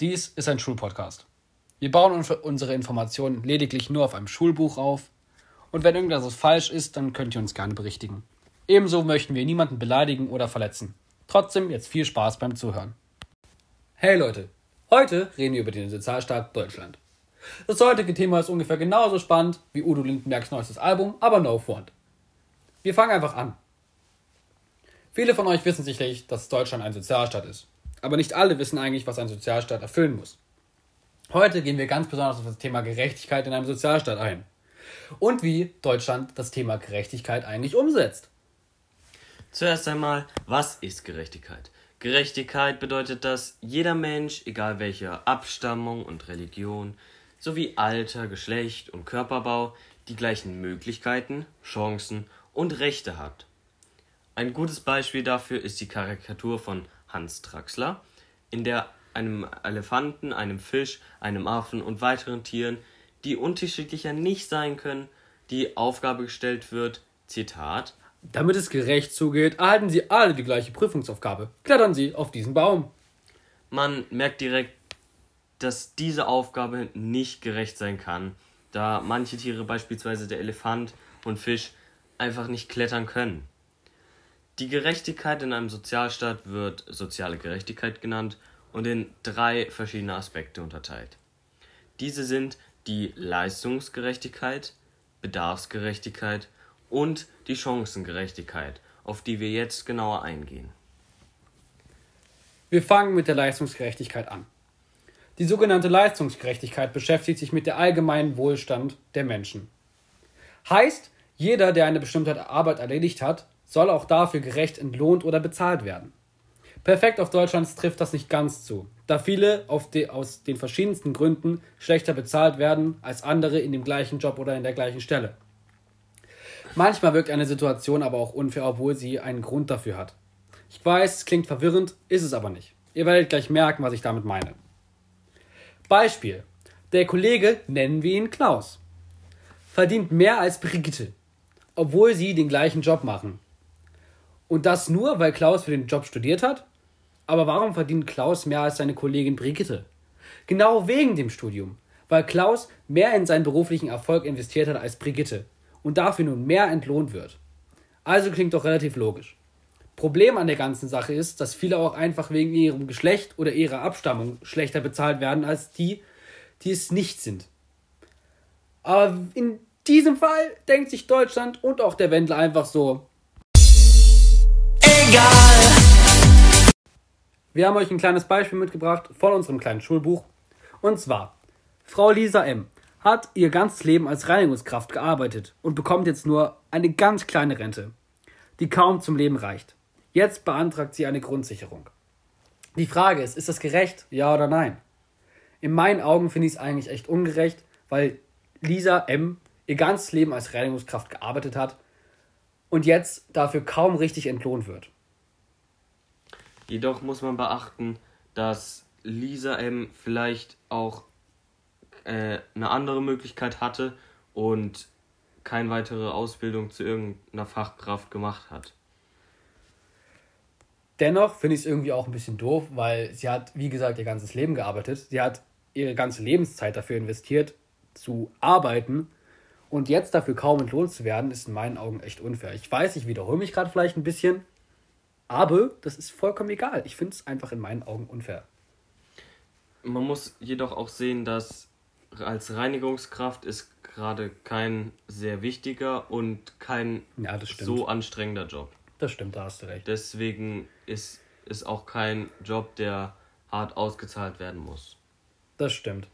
Dies ist ein Schulpodcast. Wir bauen unsere Informationen lediglich nur auf einem Schulbuch auf. Und wenn irgendetwas falsch ist, dann könnt ihr uns gerne berichtigen. Ebenso möchten wir niemanden beleidigen oder verletzen. Trotzdem jetzt viel Spaß beim Zuhören. Hey Leute, heute reden wir über den Sozialstaat Deutschland. Das heutige Thema ist ungefähr genauso spannend wie Udo Lindenbergs neuestes Album, aber no front. Wir fangen einfach an. Viele von euch wissen sicherlich, dass Deutschland ein Sozialstaat ist. Aber nicht alle wissen eigentlich, was ein Sozialstaat erfüllen muss. Heute gehen wir ganz besonders auf das Thema Gerechtigkeit in einem Sozialstaat ein. Und wie Deutschland das Thema Gerechtigkeit eigentlich umsetzt. Zuerst einmal, was ist Gerechtigkeit? Gerechtigkeit bedeutet, dass jeder Mensch, egal welcher Abstammung und Religion, sowie Alter, Geschlecht und Körperbau, die gleichen Möglichkeiten, Chancen und Rechte hat. Ein gutes Beispiel dafür ist die Karikatur von Hans Traxler, in der einem Elefanten, einem Fisch, einem Affen und weiteren Tieren, die unterschiedlicher nicht sein können, die Aufgabe gestellt wird, Zitat, damit es gerecht zugeht, erhalten Sie alle die gleiche Prüfungsaufgabe. Klettern Sie auf diesen Baum. Man merkt direkt, dass diese Aufgabe nicht gerecht sein kann, da manche Tiere, beispielsweise der Elefant und Fisch, einfach nicht klettern können. Die Gerechtigkeit in einem Sozialstaat wird soziale Gerechtigkeit genannt und in drei verschiedene Aspekte unterteilt. Diese sind die Leistungsgerechtigkeit, Bedarfsgerechtigkeit und die Chancengerechtigkeit, auf die wir jetzt genauer eingehen. Wir fangen mit der Leistungsgerechtigkeit an. Die sogenannte Leistungsgerechtigkeit beschäftigt sich mit dem allgemeinen Wohlstand der Menschen. Heißt, jeder, der eine bestimmte Arbeit erledigt hat, soll auch dafür gerecht entlohnt oder bezahlt werden. Perfekt auf Deutschland trifft das nicht ganz zu, da viele de, aus den verschiedensten Gründen schlechter bezahlt werden als andere in dem gleichen Job oder in der gleichen Stelle. Manchmal wirkt eine Situation aber auch unfair, obwohl sie einen Grund dafür hat. Ich weiß, es klingt verwirrend, ist es aber nicht. Ihr werdet gleich merken, was ich damit meine. Beispiel. Der Kollege, nennen wir ihn Klaus, verdient mehr als Brigitte, obwohl sie den gleichen Job machen. Und das nur, weil Klaus für den Job studiert hat? Aber warum verdient Klaus mehr als seine Kollegin Brigitte? Genau wegen dem Studium, weil Klaus mehr in seinen beruflichen Erfolg investiert hat als Brigitte und dafür nun mehr entlohnt wird. Also klingt doch relativ logisch. Problem an der ganzen Sache ist, dass viele auch einfach wegen ihrem Geschlecht oder ihrer Abstammung schlechter bezahlt werden als die, die es nicht sind. Aber in diesem Fall denkt sich Deutschland und auch der Wendler einfach so, egal. Wir haben euch ein kleines Beispiel mitgebracht von unserem kleinen Schulbuch. Und zwar, Frau Lisa M. hat ihr ganzes Leben als Reinigungskraft gearbeitet und bekommt jetzt nur eine ganz kleine Rente, die kaum zum Leben reicht. Jetzt beantragt sie eine Grundsicherung. Die Frage ist, ist das gerecht? Ja oder nein? In meinen Augen finde ich es eigentlich echt ungerecht, weil Lisa M. ihr ganzes Leben als Reinigungskraft gearbeitet hat und jetzt dafür kaum richtig entlohnt wird. Jedoch muss man beachten, dass Lisa M vielleicht auch äh, eine andere Möglichkeit hatte und keine weitere Ausbildung zu irgendeiner Fachkraft gemacht hat. Dennoch finde ich es irgendwie auch ein bisschen doof, weil sie hat, wie gesagt, ihr ganzes Leben gearbeitet. Sie hat ihre ganze Lebenszeit dafür investiert, zu arbeiten. Und jetzt dafür kaum entlohnt zu werden, ist in meinen Augen echt unfair. Ich weiß, ich wiederhole mich gerade vielleicht ein bisschen, aber das ist vollkommen egal. Ich finde es einfach in meinen Augen unfair. Man muss jedoch auch sehen, dass als Reinigungskraft ist gerade kein sehr wichtiger und kein ja, so anstrengender Job. Das stimmt, da hast du recht. Deswegen ist es auch kein Job, der hart ausgezahlt werden muss. Das stimmt.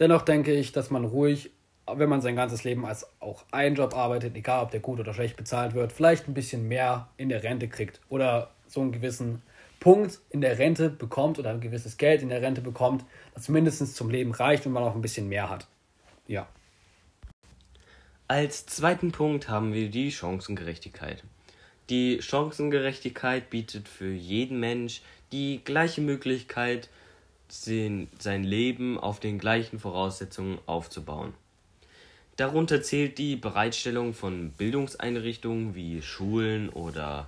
Dennoch denke ich, dass man ruhig, wenn man sein ganzes Leben als auch einen Job arbeitet, egal ob der gut oder schlecht bezahlt wird, vielleicht ein bisschen mehr in der Rente kriegt oder so einen gewissen Punkt in der Rente bekommt oder ein gewisses Geld in der Rente bekommt, das mindestens zum Leben reicht und man auch ein bisschen mehr hat. Ja. Als zweiten Punkt haben wir die Chancengerechtigkeit. Die Chancengerechtigkeit bietet für jeden Mensch die gleiche Möglichkeit, sein Leben auf den gleichen Voraussetzungen aufzubauen. Darunter zählt die Bereitstellung von Bildungseinrichtungen wie Schulen oder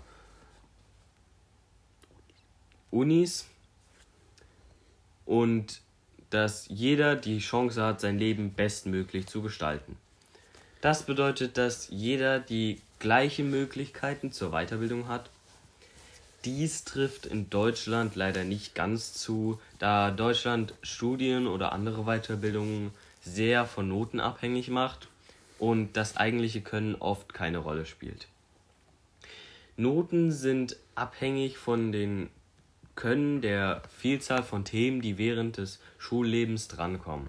Unis und dass jeder die Chance hat, sein Leben bestmöglich zu gestalten. Das bedeutet, dass jeder die gleichen Möglichkeiten zur Weiterbildung hat. Dies trifft in Deutschland leider nicht ganz zu, da Deutschland Studien oder andere Weiterbildungen sehr von Noten abhängig macht und das eigentliche Können oft keine Rolle spielt. Noten sind abhängig von den Können der Vielzahl von Themen, die während des Schullebens drankommen.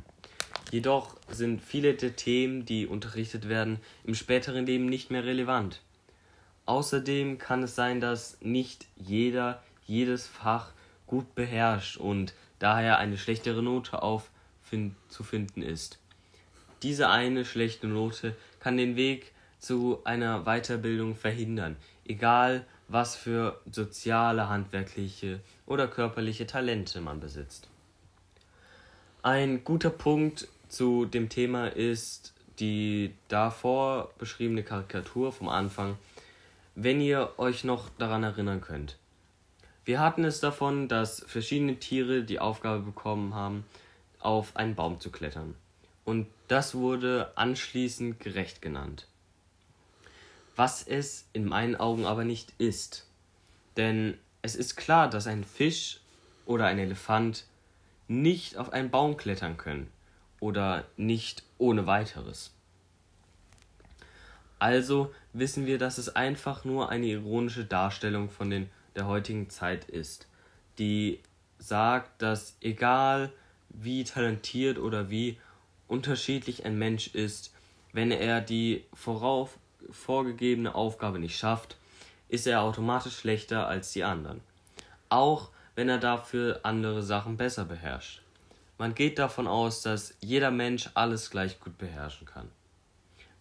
Jedoch sind viele der Themen, die unterrichtet werden, im späteren Leben nicht mehr relevant. Außerdem kann es sein, dass nicht jeder jedes Fach gut beherrscht und daher eine schlechtere Note auf zu finden ist. Diese eine schlechte Note kann den Weg zu einer Weiterbildung verhindern, egal was für soziale, handwerkliche oder körperliche Talente man besitzt. Ein guter Punkt zu dem Thema ist die davor beschriebene Karikatur vom Anfang, wenn ihr euch noch daran erinnern könnt. Wir hatten es davon, dass verschiedene Tiere die Aufgabe bekommen haben, auf einen Baum zu klettern. Und das wurde anschließend gerecht genannt. Was es in meinen Augen aber nicht ist. Denn es ist klar, dass ein Fisch oder ein Elefant nicht auf einen Baum klettern können oder nicht ohne weiteres. Also wissen wir, dass es einfach nur eine ironische Darstellung von den, der heutigen Zeit ist, die sagt, dass egal wie talentiert oder wie unterschiedlich ein Mensch ist, wenn er die vorauf, vorgegebene Aufgabe nicht schafft, ist er automatisch schlechter als die anderen. Auch wenn er dafür andere Sachen besser beherrscht. Man geht davon aus, dass jeder Mensch alles gleich gut beherrschen kann.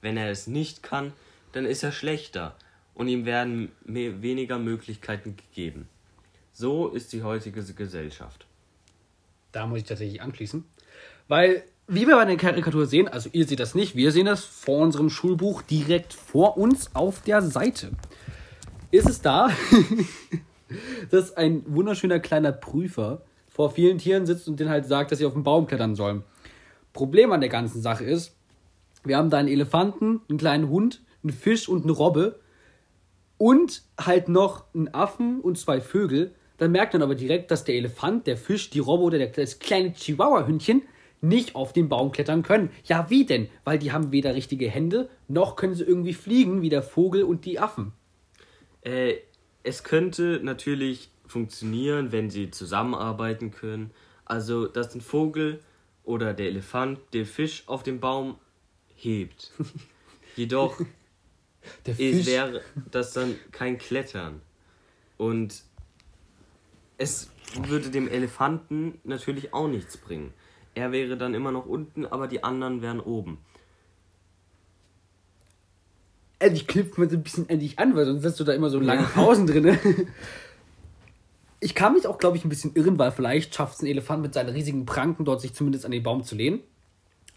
Wenn er es nicht kann, dann ist er schlechter und ihm werden weniger Möglichkeiten gegeben. So ist die heutige Gesellschaft. Da muss ich tatsächlich anschließen. Weil, wie wir bei der Karikatur sehen, also ihr seht das nicht, wir sehen das vor unserem Schulbuch direkt vor uns auf der Seite. Ist es da, dass ein wunderschöner kleiner Prüfer vor vielen Tieren sitzt und denen halt sagt, dass sie auf den Baum klettern sollen. Problem an der ganzen Sache ist, wir haben da einen Elefanten, einen kleinen Hund, einen Fisch und eine Robbe und halt noch einen Affen und zwei Vögel. Dann merkt man aber direkt, dass der Elefant, der Fisch, die Robbe oder das kleine Chihuahua-Hündchen nicht auf den Baum klettern können. Ja, wie denn? Weil die haben weder richtige Hände, noch können sie irgendwie fliegen wie der Vogel und die Affen. Äh, es könnte natürlich funktionieren, wenn sie zusammenarbeiten können. Also, dass ein Vogel oder der Elefant den Fisch auf dem Baum hebt. Jedoch wäre das dann kein Klettern. Und es würde dem Elefanten natürlich auch nichts bringen. Er wäre dann immer noch unten, aber die anderen wären oben. Endlich knüpft man so ein bisschen endlich an, weil sonst hast du da immer so lange Pausen drin. Ich kann mich auch, glaube ich, ein bisschen irren, weil vielleicht schafft es ein Elefant mit seinen riesigen Pranken dort sich zumindest an den Baum zu lehnen.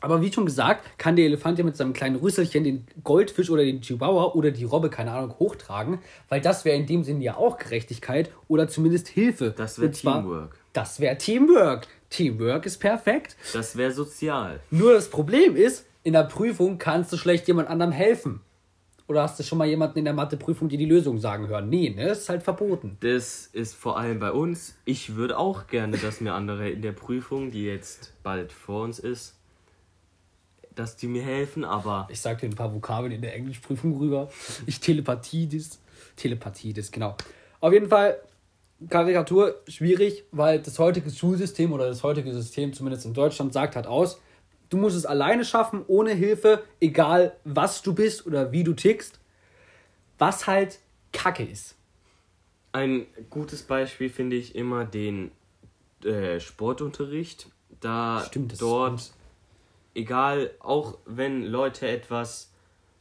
Aber wie schon gesagt, kann der Elefant ja mit seinem kleinen Rüsselchen den Goldfisch oder den Chihuahua oder die Robbe, keine Ahnung, hochtragen, weil das wäre in dem Sinne ja auch Gerechtigkeit oder zumindest Hilfe. Das wäre Teamwork. Das wäre Teamwork. Teamwork ist perfekt. Das wäre sozial. Nur das Problem ist, in der Prüfung kannst du schlecht jemand anderem helfen. Oder hast du schon mal jemanden in der Matheprüfung dir die Lösung sagen hören? Nee, ne? Das ist halt verboten. Das ist vor allem bei uns. Ich würde auch gerne, dass mir andere in der Prüfung, die jetzt bald vor uns ist, dass die mir helfen, aber. Ich sag dir ein paar Vokabeln in der Englischprüfung rüber. Ich Telepathie das. Telepathie das, genau. Auf jeden Fall, Karikatur schwierig, weil das heutige Schulsystem oder das heutige System, zumindest in Deutschland, sagt halt aus, Du musst es alleine schaffen, ohne Hilfe, egal was du bist oder wie du tickst. Was halt Kacke ist. Ein gutes Beispiel finde ich immer den äh, Sportunterricht. Da Stimmt, dort. Egal, auch wenn Leute etwas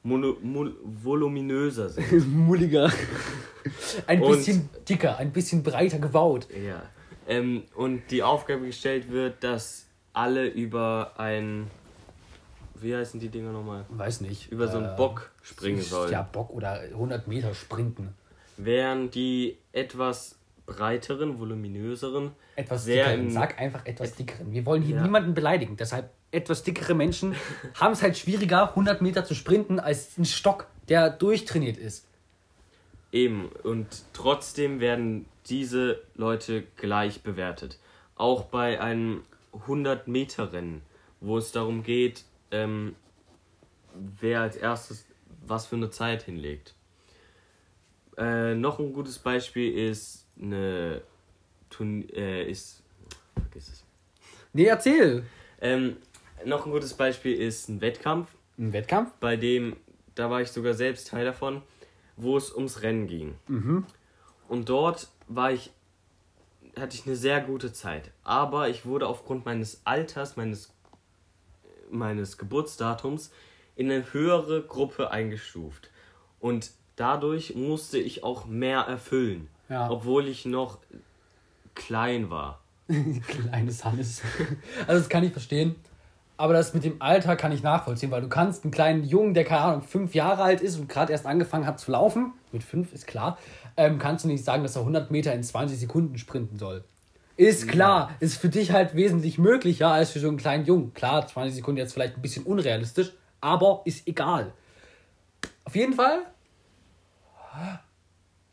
mono, mul, voluminöser sind. Mulliger. ein bisschen dicker, ein bisschen breiter gebaut. Ja. Ähm, und die Aufgabe gestellt wird, dass alle über ein. Wie heißen die Dinger nochmal? Weiß nicht. Über so einen äh, Bock springen sollen. Ja, Bock oder 100 Meter sprinten. Während die etwas breiteren, voluminöseren. Etwas sehr dickeren. im- Sag einfach etwas dickeren. Wir wollen hier Ja. niemanden beleidigen. Deshalb etwas dickere Menschen haben es halt schwieriger, 100 Meter zu sprinten, als ein Stock, der durchtrainiert ist. Eben, und trotzdem werden diese Leute gleich bewertet. Auch bei einem 100-Meter-Rennen, wo es darum geht, ähm, wer als erstes was für eine Zeit hinlegt. Äh, noch ein gutes Beispiel ist eine Turn äh, ist vergiss es. Nee, erzähl. Ähm, noch ein gutes Beispiel ist ein Wettkampf, Ein Wettkampf? bei dem, da war ich sogar selbst Teil davon, wo es ums Rennen ging. Und dort war ich, hatte ich eine sehr gute Zeit. Aber ich wurde aufgrund meines Alters, meines, meines Geburtsdatums in eine höhere Gruppe eingestuft. Und dadurch musste ich auch mehr erfüllen. Ja. Obwohl ich noch klein war. Kleines Hannes. Also das kann ich verstehen. Aber das mit dem Alter kann ich nachvollziehen, weil du kannst einen kleinen Jungen, der keine Ahnung, fünf Jahre alt ist und gerade erst angefangen hat zu laufen, mit fünf ist klar, ähm, kannst du nicht sagen, dass er 100 Meter in 20 Sekunden sprinten soll. Ist klar, ist für dich halt wesentlich möglicher als für so einen kleinen Jungen. Klar, 20 Sekunden jetzt vielleicht ein bisschen unrealistisch, aber ist egal. Auf jeden Fall,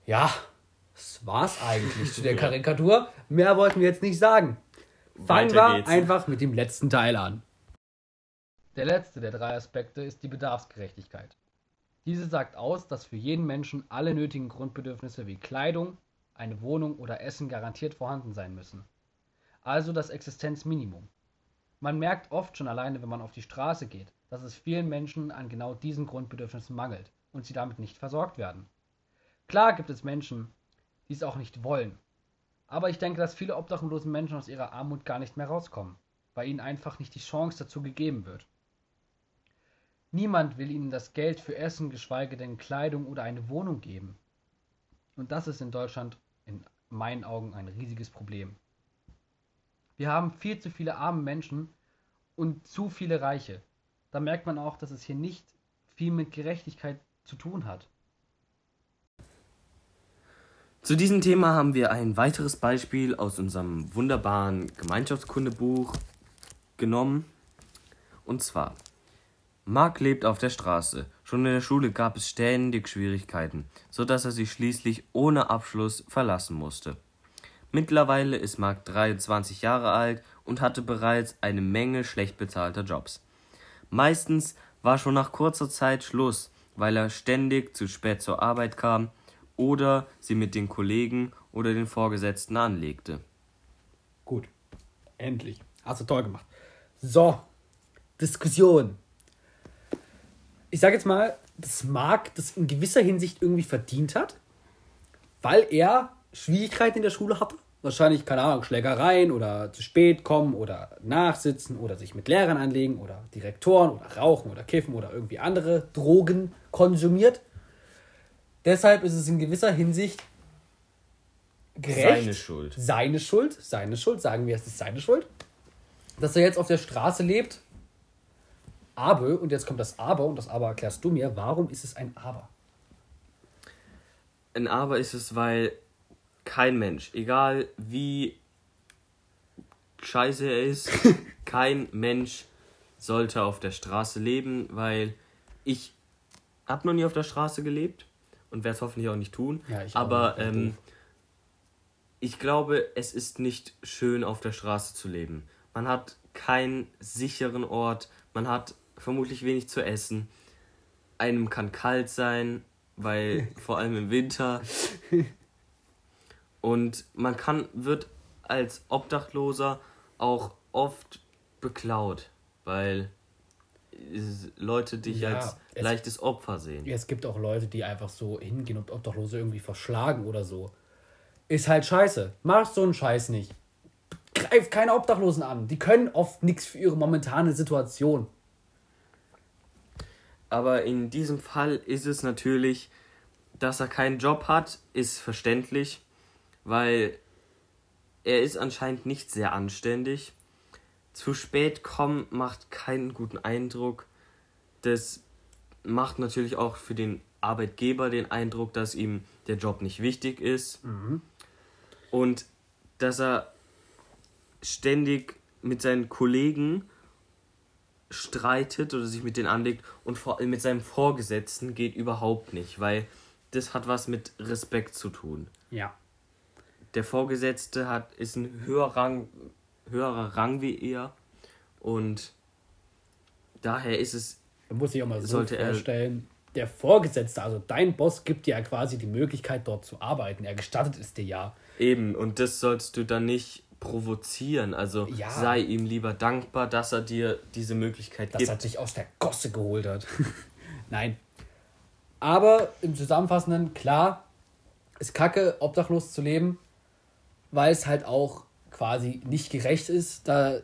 ja, das war's eigentlich zu der Karikatur. Mehr wollten wir jetzt nicht sagen. Fangen wir einfach mit dem letzten Teil an. Der letzte der drei Aspekte ist die Bedarfsgerechtigkeit. Diese sagt aus, dass für jeden Menschen alle nötigen Grundbedürfnisse wie Kleidung, eine Wohnung oder Essen garantiert vorhanden sein müssen. Also das Existenzminimum. Man merkt oft schon alleine, wenn man auf die Straße geht, dass es vielen Menschen an genau diesen Grundbedürfnissen mangelt und sie damit nicht versorgt werden. Klar gibt es Menschen, die es auch nicht wollen. Aber ich denke, dass viele obdachlose Menschen aus ihrer Armut gar nicht mehr rauskommen, weil ihnen einfach nicht die Chance dazu gegeben wird. Niemand will ihnen das Geld für Essen, geschweige denn Kleidung oder eine Wohnung geben. Und das ist in Deutschland in meinen Augen ein riesiges Problem. Wir haben viel zu viele arme Menschen und zu viele Reiche. Da merkt man auch, dass es hier nicht viel mit Gerechtigkeit zu tun hat. Zu diesem Thema haben wir ein weiteres Beispiel aus unserem wunderbaren Gemeinschaftskundebuch genommen. Und zwar, Mark lebt auf der Straße. Schon in der Schule gab es ständig Schwierigkeiten, sodass er sie schließlich ohne Abschluss verlassen musste. Mittlerweile ist Mark 23 Jahre alt und hatte bereits eine Menge schlecht bezahlter Jobs. Meistens war schon nach kurzer Zeit Schluss, weil er ständig zu spät zur Arbeit kam oder sie mit den Kollegen oder den Vorgesetzten anlegte. Gut. Endlich. Hast du toll gemacht. So. Diskussion. Ich sage jetzt mal, dass Marc das in gewisser Hinsicht irgendwie verdient hat, weil er Schwierigkeiten in der Schule hatte. Wahrscheinlich, keine Ahnung, Schlägereien oder zu spät kommen oder nachsitzen oder sich mit Lehrern anlegen oder Direktoren oder rauchen oder kiffen oder irgendwie andere Drogen konsumiert. Deshalb ist es in gewisser Hinsicht gerecht. Seine Schuld. Seine Schuld, seine Schuld, sagen wir, es ist seine Schuld, dass er jetzt auf der Straße lebt. Aber, und jetzt kommt das Aber, und das Aber erklärst du mir, warum ist es ein Aber? Ein Aber ist es, weil kein Mensch, egal wie scheiße er ist, kein Mensch sollte auf der Straße leben, weil ich habe noch nie auf der Straße gelebt und werde es hoffentlich auch nicht tun. Ja, ich auch aber ja, ähm, ich glaube, es ist nicht schön auf der Straße zu leben. Man hat keinen sicheren Ort, man hat vermutlich wenig zu essen. Einem kann kalt sein, weil vor allem im Winter. Und man kann wird als Obdachloser auch oft beklaut, weil Leute dich Ja, als es- leichtes Opfer sehen. Es gibt auch Leute, die einfach so hingehen und Obdachlose irgendwie verschlagen oder so. Ist halt scheiße. Mach so einen Scheiß nicht. Greif keine Obdachlosen an. Die können oft nichts für ihre momentane Situation. Aber in diesem Fall ist es natürlich, dass er keinen Job hat, ist verständlich, weil er ist anscheinend nicht sehr anständig. Zu spät kommen macht keinen guten Eindruck. Das macht natürlich auch für den Arbeitgeber den Eindruck, dass ihm der Job nicht wichtig ist. Und dass er ständig mit seinen Kollegen streitet oder sich mit denen anlegt und vor, mit seinem Vorgesetzten geht überhaupt nicht, weil das hat was mit Respekt zu tun. Ja. Der Vorgesetzte hat, ist ein höherer Rang, höherer Rang wie er und daher ist es. Da muss ich auch mal so vorstellen, der Vorgesetzte, also dein Boss, gibt dir ja quasi die Möglichkeit, dort zu arbeiten. Er gestattet es dir ja. Eben, und das sollst du dann nicht provozieren. Also Ja. sei ihm lieber dankbar, dass er dir diese Möglichkeit dass gibt. er dich aus der Gosse geholt hat. Nein. Aber im Zusammenfassenden, klar, ist kacke, obdachlos zu leben, weil es halt auch quasi nicht gerecht ist, da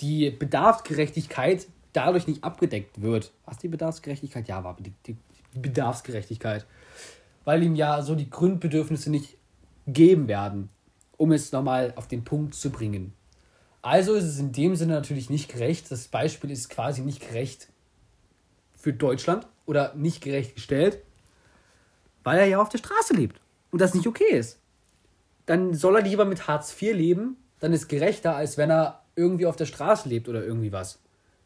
die Bedarfsgerechtigkeit dadurch nicht abgedeckt wird. Was die Bedarfsgerechtigkeit? Ja, war die, die Bedarfsgerechtigkeit. Weil ihm ja so die Grundbedürfnisse nicht gegeben werden, um es nochmal auf den Punkt zu bringen. Also ist es in dem Sinne natürlich nicht gerecht. Das Beispiel ist quasi nicht gerecht für Deutschland oder nicht gerecht gestellt, weil er ja auf der Straße lebt und das nicht okay ist. Dann soll er lieber mit Hartz IV leben, dann ist gerechter, als wenn er irgendwie auf der Straße lebt oder irgendwie was.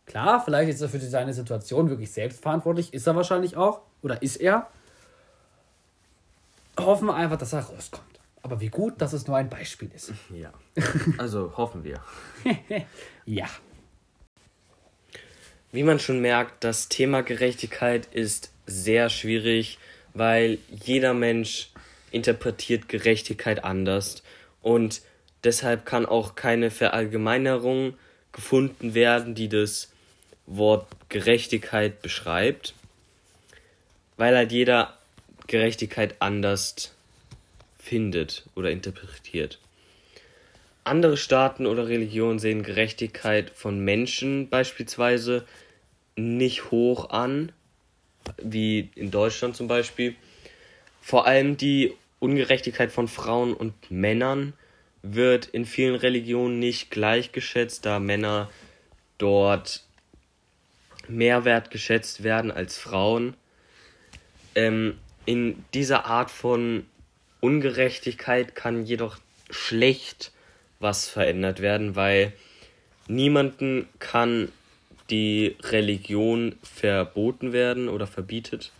Klar, vielleicht ist er für seine Situation wirklich selbst verantwortlich, ist er wahrscheinlich auch oder ist er. Hoffen wir einfach, dass er rauskommt. Aber wie gut, dass es nur ein Beispiel ist. Ja. Also hoffen wir. Ja. Wie man schon merkt, das Thema Gerechtigkeit ist sehr schwierig, weil jeder Mensch interpretiert Gerechtigkeit anders und deshalb kann auch keine Verallgemeinerung gefunden werden, die das Wort Gerechtigkeit beschreibt, weil halt jeder Gerechtigkeit anders findet oder interpretiert. Andere Staaten oder Religionen sehen Gerechtigkeit von Menschen beispielsweise nicht hoch an, wie in Deutschland zum Beispiel. Vor allem die Ungerechtigkeit von Frauen und Männern wird in vielen Religionen nicht gleichgeschätzt, da Männer dort mehr wertgeschätzt werden als Frauen. Ähm, in dieser Art von Ungerechtigkeit kann jedoch schlecht was verändert werden, weil niemanden kann die Religion verboten werden oder verbietet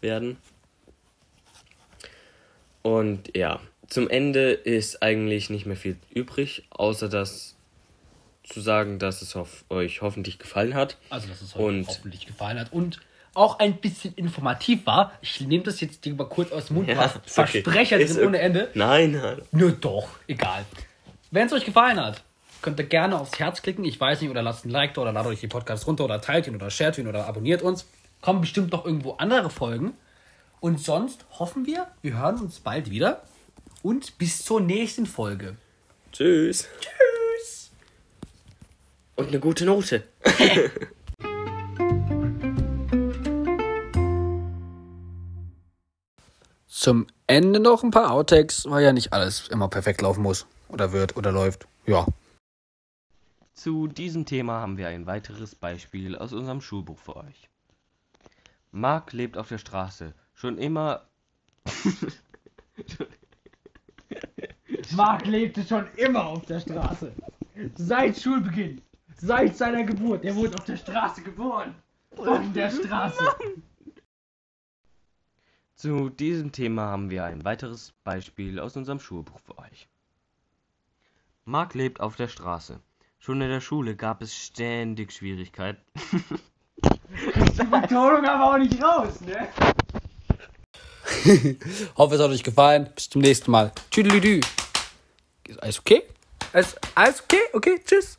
werden. Und ja, zum Ende ist eigentlich nicht mehr viel übrig, außer das zu sagen, dass es euch hoffentlich gefallen hat. Also, dass es euch hoffentlich gefallen hat und auch ein bisschen informativ war. Ich nehme das jetzt dir mal kurz aus dem Mund. Ja, okay. Versprecher Ist drin ohne okay. Ende. Nein, nein. Nur doch, egal. Wenn es euch gefallen hat, könnt ihr gerne aufs Herz klicken. Ich weiß nicht, oder lasst ein Like da oder ladet euch den Podcast runter oder teilt ihn oder shared ihn oder abonniert uns. Kommen bestimmt noch irgendwo andere Folgen. Und sonst hoffen wir, wir hören uns bald wieder. Und bis zur nächsten Folge. Tschüss. Tschüss. Und eine gute Note. Zum Ende noch ein paar Outtakes, weil ja nicht alles immer perfekt laufen muss. Oder wird oder läuft. Ja. Zu diesem Thema haben wir ein weiteres Beispiel aus unserem Schulbuch für euch. Mark lebt auf der Straße. Schon immer. Mark lebte schon immer auf der Straße. Seit Schulbeginn. Seit seiner Geburt. Er wurde auf der Straße geboren. Von der Straße. Zu diesem Thema haben wir ein weiteres Beispiel aus unserem Schulbuch für euch. Mark lebt auf der Straße. Schon in der Schule gab es ständig Schwierigkeiten. Die Betonung aber auch nicht raus, ne? Hoffe, es hat euch gefallen. Bis zum nächsten Mal. Tschüdelüdü. Ist alles okay? Alles, alles okay? Okay, tschüss.